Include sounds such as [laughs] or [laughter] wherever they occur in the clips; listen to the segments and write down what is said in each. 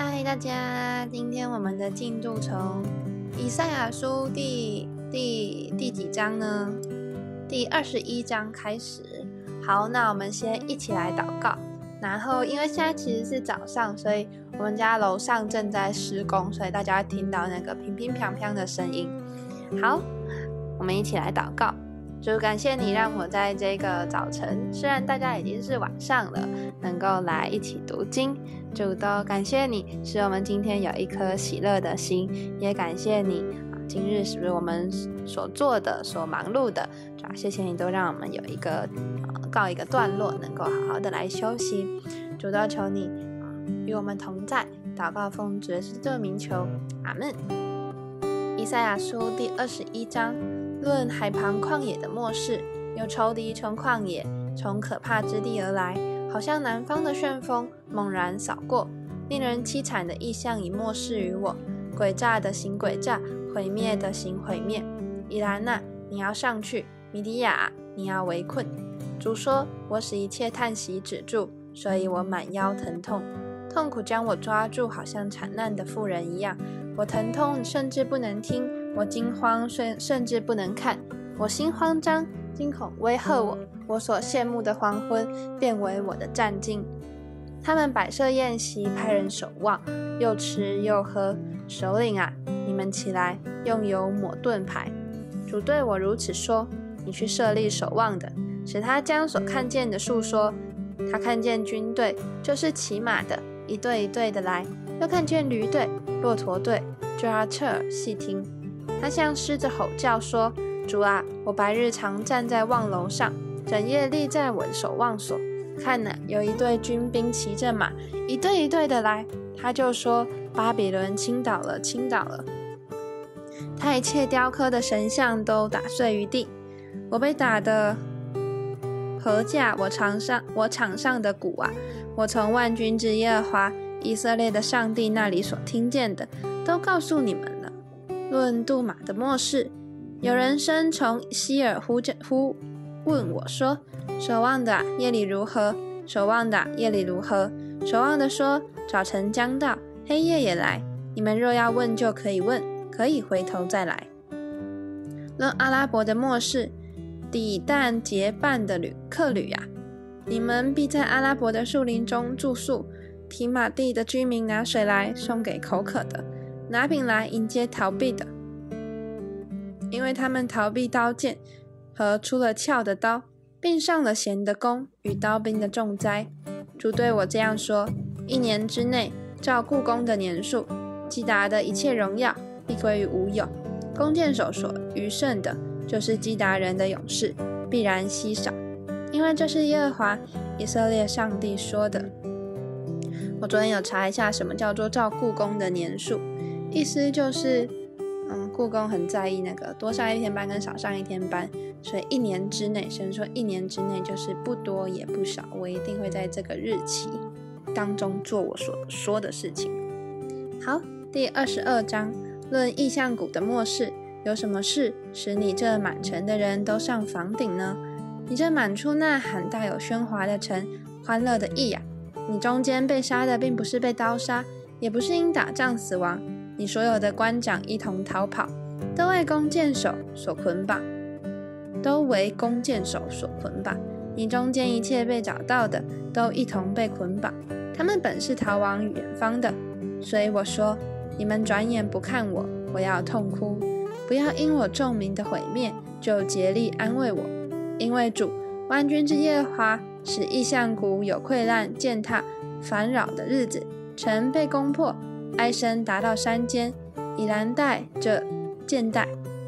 嗨，大家！今天我们的进度从以赛亚书第第第几章呢？第二十一章开始。好，那我们先一起来祷告。然后，因为现在其实是早上，所以我们家楼上正在施工，所以大家听到那个乒乒乓乓的声音。好，我们一起来祷告。就感谢你让我在这个早晨，虽然大家已经是晚上了，能够来一起读经。主都感谢你，使我们今天有一颗喜乐的心，也感谢你啊，今日是不是我们所做的、所忙碌的，主啊，谢谢你都让我们有一个呃告一个段落，能够好好的来休息。主都求你啊，与我们同在，祷告奉主耶稣名求，阿门。以赛亚书第二十一章。论海旁旷野的末世，有仇敌从旷野、从可怕之地而来，好像南方的旋风猛然扫过。令人凄惨的意象已漠视于我，诡诈的行诡诈，毁灭的行毁灭。伊兰娜，你要上去；米迪亚，你要围困。主说：“我使一切叹息止住，所以我满腰疼痛，痛苦将我抓住，好像惨难的妇人一样。我疼痛，甚至不能听。”我惊慌，甚甚至不能看；我心慌张，惊恐威吓我。我所羡慕的黄昏，变为我的战境。他们摆设宴席，派人守望，又吃又喝。首领啊，你们起来，用油抹盾牌。主对我如此说：你去设立守望的，使他将所看见的述说。他看见军队，就是骑马的，一队一队的来；又看见驴队、骆驼队，就要侧耳细听。他向狮子吼叫说：“主啊，我白日常站在望楼上，整夜立在我的守望所。看呐，有一队军兵骑着马，一队一队的来。他就说：巴比伦倾倒了，倾倒了。他一切雕刻的神像都打碎于地。我被打的何价？我场上，我场上的鼓啊！我从万军之耶和华以色列的上帝那里所听见的，都告诉你们。”论杜马的末世，有人声从希尔呼着呼问我说：“守望的夜里如何？守望的夜里如何？”守望的说：“早晨将到，黑夜也来。你们若要问，就可以问，可以回头再来。”论阿拉伯的末世，抵但结伴的旅客旅啊，你们必在阿拉伯的树林中住宿。提马地的居民拿水来送给口渴的。拿饼来迎接逃避的，因为他们逃避刀剑和出了鞘的刀，并上了弦的弓与刀兵的重灾。主对我这样说：一年之内，照故宫的年数，基达的一切荣耀必归于无有。弓箭手所余剩的，就是基达人的勇士，必然稀少，因为这是耶和华以色列上帝说的。我昨天有查一下，什么叫做照故宫的年数。意思就是，嗯，故宫很在意那个多上一天班跟少上一天班，所以一年之内，甚至说一年之内就是不多也不少，我一定会在这个日期当中做我所说的事情。好，第二十二章论意象谷的末世，有什么事使你这满城的人都上房顶呢？你这满处呐喊、大有喧哗的城，欢乐的意呀！你中间被杀的并不是被刀杀，也不是因打仗死亡。你所有的官长一同逃跑，都为弓箭手所捆绑，都为弓箭手所捆绑。你中间一切被找到的，都一同被捆绑。他们本是逃往远方的，所以我说：你们转眼不看我，我要痛哭。不要因我众民的毁灭，就竭力安慰我，因为主万军之耶和华使异象谷有溃烂、践踏、烦扰的日子，城被攻破。哀声达到山间，以蓝带着箭袋，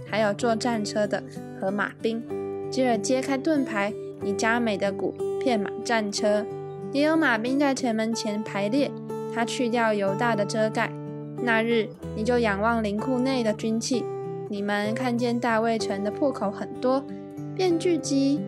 还有坐战车的和马兵。接着揭开盾牌，以佳美的鼓片满战车，也有马兵在城门前排列。他去掉犹大的遮盖。那日，你就仰望灵库内的军器，你们看见大卫城的破口很多，便聚集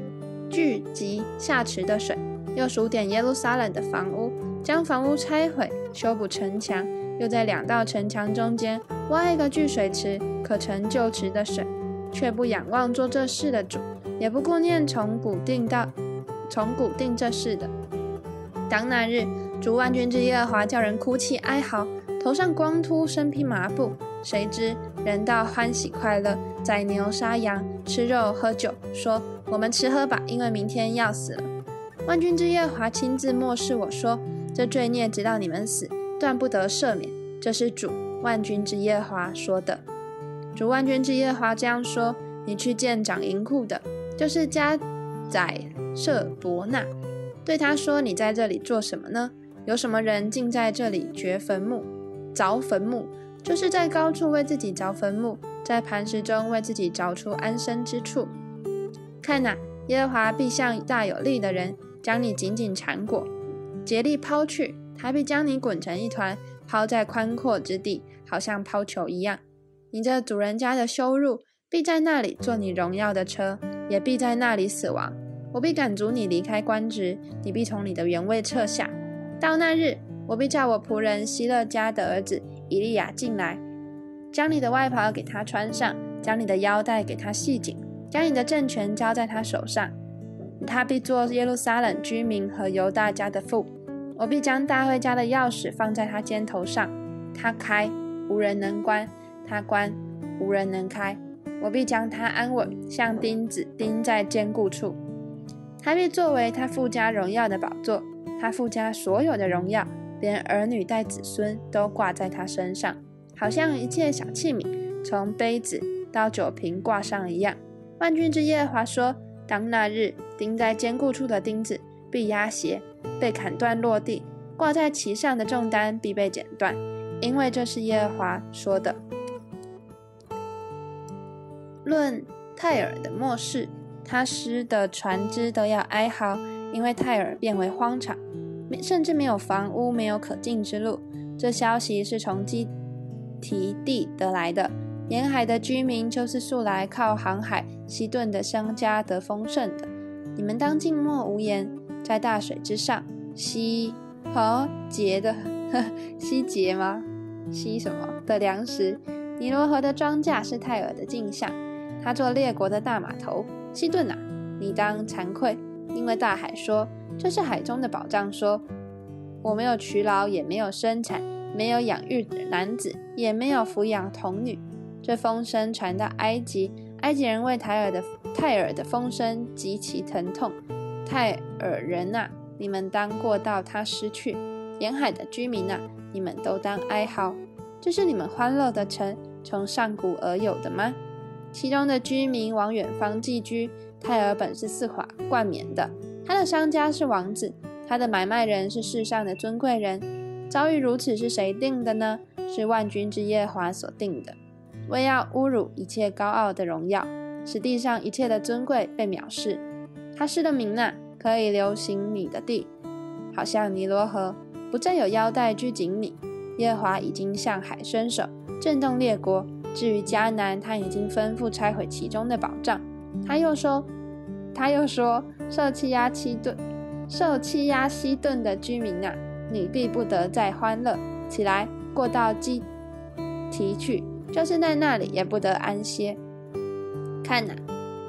聚集下池的水，又数点耶路撒冷的房屋，将房屋拆毁，修补城墙。又在两道城墙中间挖一个聚水池，可盛旧池的水，却不仰望做这事的主，也不顾念从古定到从古定这事的。当那日主万军之耶和华叫人哭泣哀嚎，头上光秃，身披麻布。谁知人道欢喜快乐，宰牛杀羊，吃肉喝酒，说：“我们吃喝吧，因为明天要死了。”万军之耶和华亲自漠视我说：“这罪孽直到你们死，断不得赦免。”这是主万军之耶和华说的。主万军之耶和华这样说：“你去见长银库的，就是加宰舍伯纳，对他说：你在这里做什么呢？”有什么人竟在这里掘坟墓、凿坟墓？就是在高处为自己凿坟墓，在磐石中为自己凿出安身之处。看哪，耶和华必向大有力的人将你紧紧缠裹，竭力抛去；还必将你滚成一团，抛在宽阔之地，好像抛球一样。你这主人家的羞辱，必在那里做你荣耀的车，也必在那里死亡。我必赶逐你离开官职，你必从你的原位撤下。到那日，我必叫我仆人希勒家的儿子以利亚进来，将你的外袍给他穿上，将你的腰带给他系紧，将你的政权交在他手上。他必做耶路撒冷居民和犹大家的父。我必将大卫家的钥匙放在他肩头上，他开无人能关，他关无人能开。我必将他安稳，像钉子钉在坚固处。他必作为他父家荣耀的宝座。他附加所有的荣耀，连儿女带子孙都挂在他身上，好像一切小器皿，从杯子到酒瓶挂上一样。万军之耶和华说：“当那日钉在坚固处的钉子必压斜，被砍断落地；挂在旗上的重担必被剪断，因为这是耶和华说的。”论泰尔的末世，他失的船只都要哀嚎。因为泰尔变为荒场，甚至没有房屋，没有可进之路。这消息是从基提地得来的。沿海的居民就是素来靠航海西顿的商家得丰盛的。你们当静默无言，在大水之上吸和结的 [laughs] 呵吸结吗？吸什么的粮食？尼罗河的庄稼是泰尔的镜像，他做列国的大码头。西顿啊，你当惭愧。因为大海说：“这是海中的宝藏。”说：“我没有娶老，也没有生产，没有养育男子，也没有抚养童女。”这风声传到埃及，埃及人为泰尔的泰尔的风声极其疼痛。泰尔人呐，你们当过到他失去；沿海的居民呐，你们都当哀嚎。这是你们欢乐的城，从上古而有的吗？其中的居民往远方寄居。泰尔本是四华冠冕的，他的商家是王子，他的买卖人是世上的尊贵人。遭遇如此是谁定的呢？是万军之耶华所定的，为要侮辱一切高傲的荣耀，使地上一切的尊贵被藐视。他失的名呐，可以流行你的地，好像尼罗河，不再有腰带拘谨你。耶华已经向海伸手，震动列国。至于迦南，他已经吩咐拆毁其中的宝藏。他又说：“他又说，受欺压七顿，受欺压西顿的居民啊，你必不得再欢乐起来，过到基提去，就是在那里也不得安歇。看哪，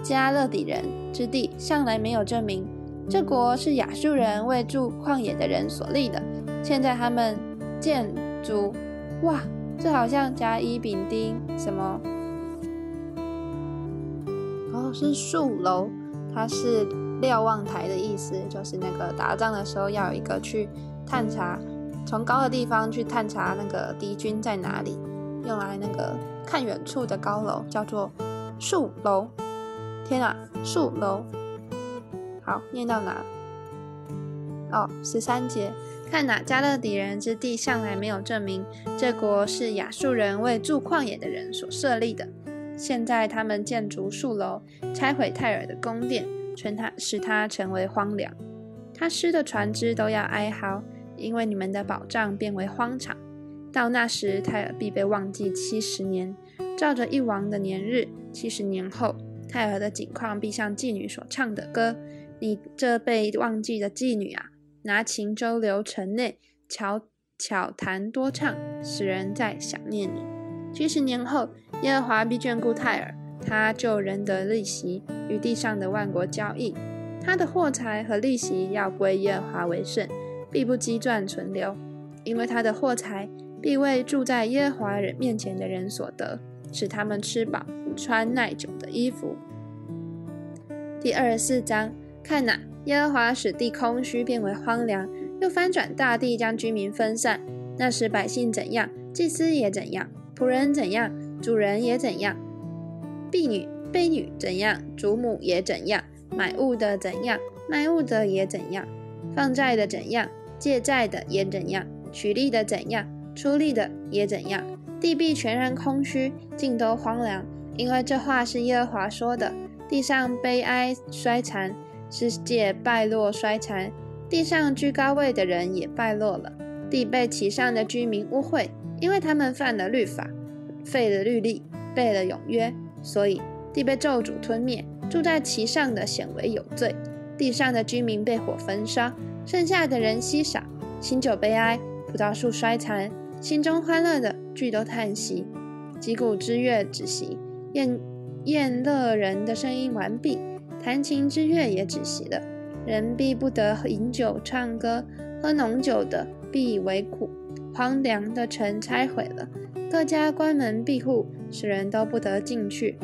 加勒底人之地向来没有证明，这国是亚述人为住旷野的人所立的。现在他们建筑，哇，这好像甲乙丙丁什么。”是树楼，它是瞭望台的意思，就是那个打仗的时候要有一个去探查，从高的地方去探查那个敌军在哪里，用来那个看远处的高楼叫做树楼。天啊，树楼！好，念到哪？哦，十三节，看哪，加勒底人之地向来没有证明，这国是亚述人为住旷野的人所设立的。现在他们建筑树楼，拆毁泰尔的宫殿，全他使它成为荒凉。他施的船只都要哀嚎，因为你们的宝藏变为荒场。到那时，泰尔必被忘记七十年，照着一王的年日。七十年后，泰尔的景况必像妓女所唱的歌。你这被忘记的妓女啊，拿琴周流城内，巧巧弹多唱，使人在想念你。七十年后。耶和华必眷顾泰尔，他救人的利息与地上的万国交易，他的货财和利息要归耶和华为圣。必不积赚存留，因为他的货财必为住在耶和华人面前的人所得，使他们吃饱穿耐久的衣服。第二十四章，看哪，耶和华使地空虚，变为荒凉，又翻转大地，将居民分散。那时百姓怎样，祭司也怎样；仆人怎样，主人也怎样；婢女、婢女怎样，主母也怎样；买物的怎样，卖物的也怎样；放债的怎样，借债的也怎样；取利的怎样，出利的也怎样。地必全然空虚，尽都荒凉，因为这话是耶和华说的。地上悲哀衰残，世界败落衰残，地上居高位的人也败落了。地被其上的居民污秽，因为他们犯了律法，废了律例，背了永约，所以地被咒诅吞灭。住在其上的显为有罪，地上的居民被火焚烧，剩下的人稀少。新酒悲哀，葡萄树衰残，心中欢乐的俱都叹息。击鼓之乐止息，宴宴乐人的声音完毕，弹琴之乐也止息了。人必不得饮酒唱歌，喝浓酒的。必以为苦，荒凉的城拆毁了，各家关门闭户，使人都不得进去。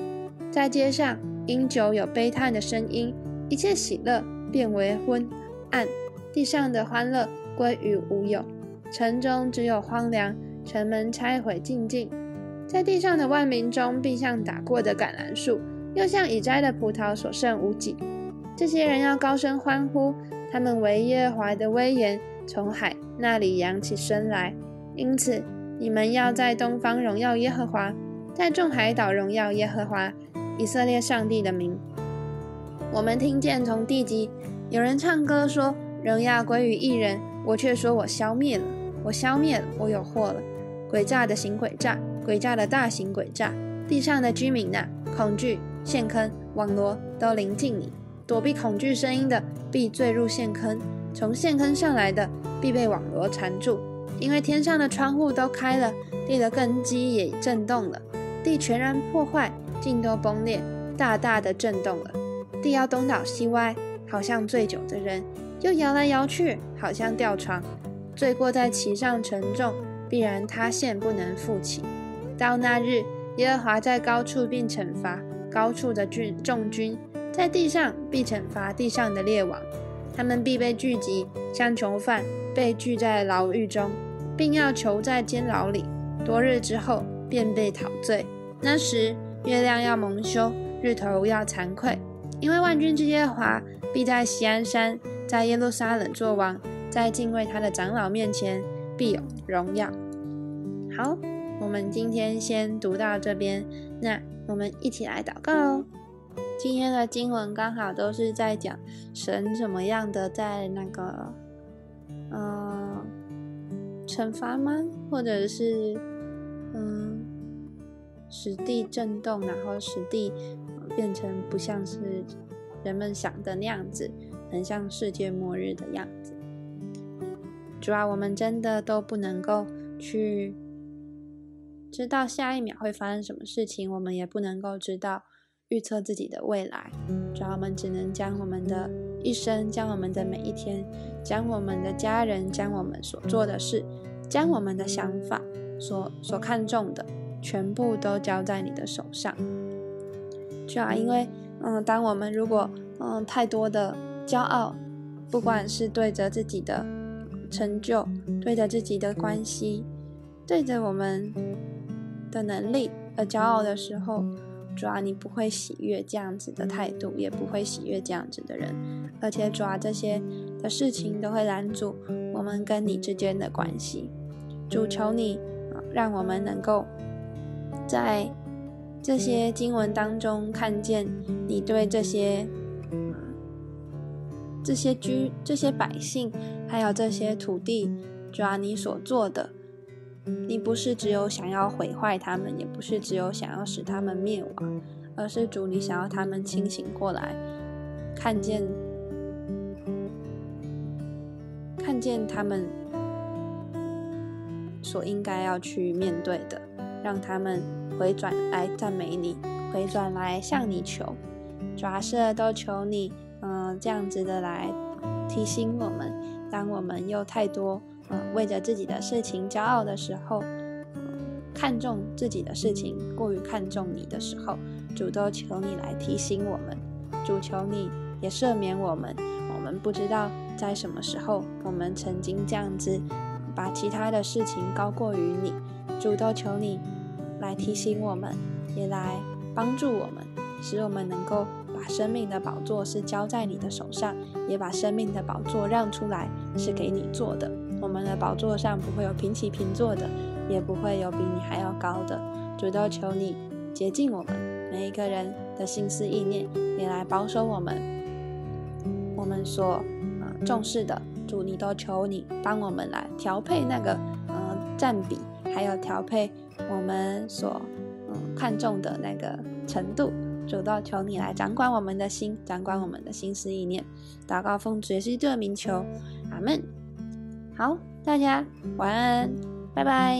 在街上，因酒有悲叹的声音，一切喜乐变为昏暗，地上的欢乐归于无有。城中只有荒凉，城门拆毁尽尽。在地上的万民中，必像打过的橄榄树，又像已摘的葡萄，所剩无几。这些人要高声欢呼，他们为耶和华的威严从海。那里扬起身来，因此你们要在东方荣耀耶和华，在众海岛荣耀耶和华以色列上帝的名。我们听见从地极有人唱歌说：“荣耀归于一人。”我却说：“我消灭了，我消灭了，我有祸了。”诡诈的行诡诈，诡诈的大型诡诈。地上的居民呐，恐惧、陷坑、网罗都临近你，躲避恐惧声音的必坠入陷坑。从陷坑上来的必被网罗缠住，因为天上的窗户都开了，地的根基也震动了，地全然破坏，尽都崩裂，大大的震动了。地要东倒西歪，好像醉酒的人；又摇来摇去，好像吊床。罪过在其上沉重，必然塌陷，不能复起。到那日，耶和华在高处并惩罚高处的军众军，在地上必惩罚地上的列王。他们必被聚集，像囚犯被聚在牢狱中，并要囚在监牢里。多日之后，便被陶醉。那时，月亮要蒙羞，日头要惭愧，因为万军之耶和华必在锡安山，在耶路撒冷作王，在敬畏他的长老面前必有荣耀。好，我们今天先读到这边，那我们一起来祷告哦。今天的经文刚好都是在讲神怎么样的在那个，呃，惩罚吗？或者是嗯，使地震动，然后使地变成不像是人们想的那样子，很像世界末日的样子。主要我们真的都不能够去知道下一秒会发生什么事情，我们也不能够知道。预测自己的未来，主要我们只能将我们的一生，将我们的每一天，将我们的家人，将我们所做的事，将我们的想法，所所看重的，全部都交在你的手上。主要因为，嗯，当我们如果，嗯，太多的骄傲，不管是对着自己的成就，对着自己的关系，对着我们的能力而骄傲的时候，主啊，你不会喜悦这样子的态度，也不会喜悦这样子的人，而且主啊，这些的事情都会拦阻我们跟你之间的关系。主求你，让我们能够在这些经文当中看见你对这些这些居、这些百姓，还有这些土地，主啊，你所做的。你不是只有想要毁坏他们，也不是只有想要使他们灭亡，而是主，你想要他们清醒过来，看见，看见他们所应该要去面对的，让他们回转来赞美你，回转来向你求，主啊，是都求你，嗯，这样子的来提醒我们，当我们又太多为着自己的事情骄傲的时候，看重自己的事情过于看重你的时候，主都求你来提醒我们，主求你也赦免我们。我们不知道在什么时候，我们曾经这样子把其他的事情高过于你，主都求你来提醒我们，也来帮助我们，使我们能够把生命的宝座是交在你的手上，也把生命的宝座让出来是给你做的。我们的宝座上不会有平起平坐的，也不会有比你还要高的。主都求你洁净我们每一个人的心思意念，也来保守我们。我们所呃重视的主，你都求你帮我们来调配那个呃占比，还有调配我们所嗯看重的那个程度，主都求你来掌管我们的心，掌管我们的心思意念。祷告奉主耶稣的名求，阿门。好，大家晚安，拜拜。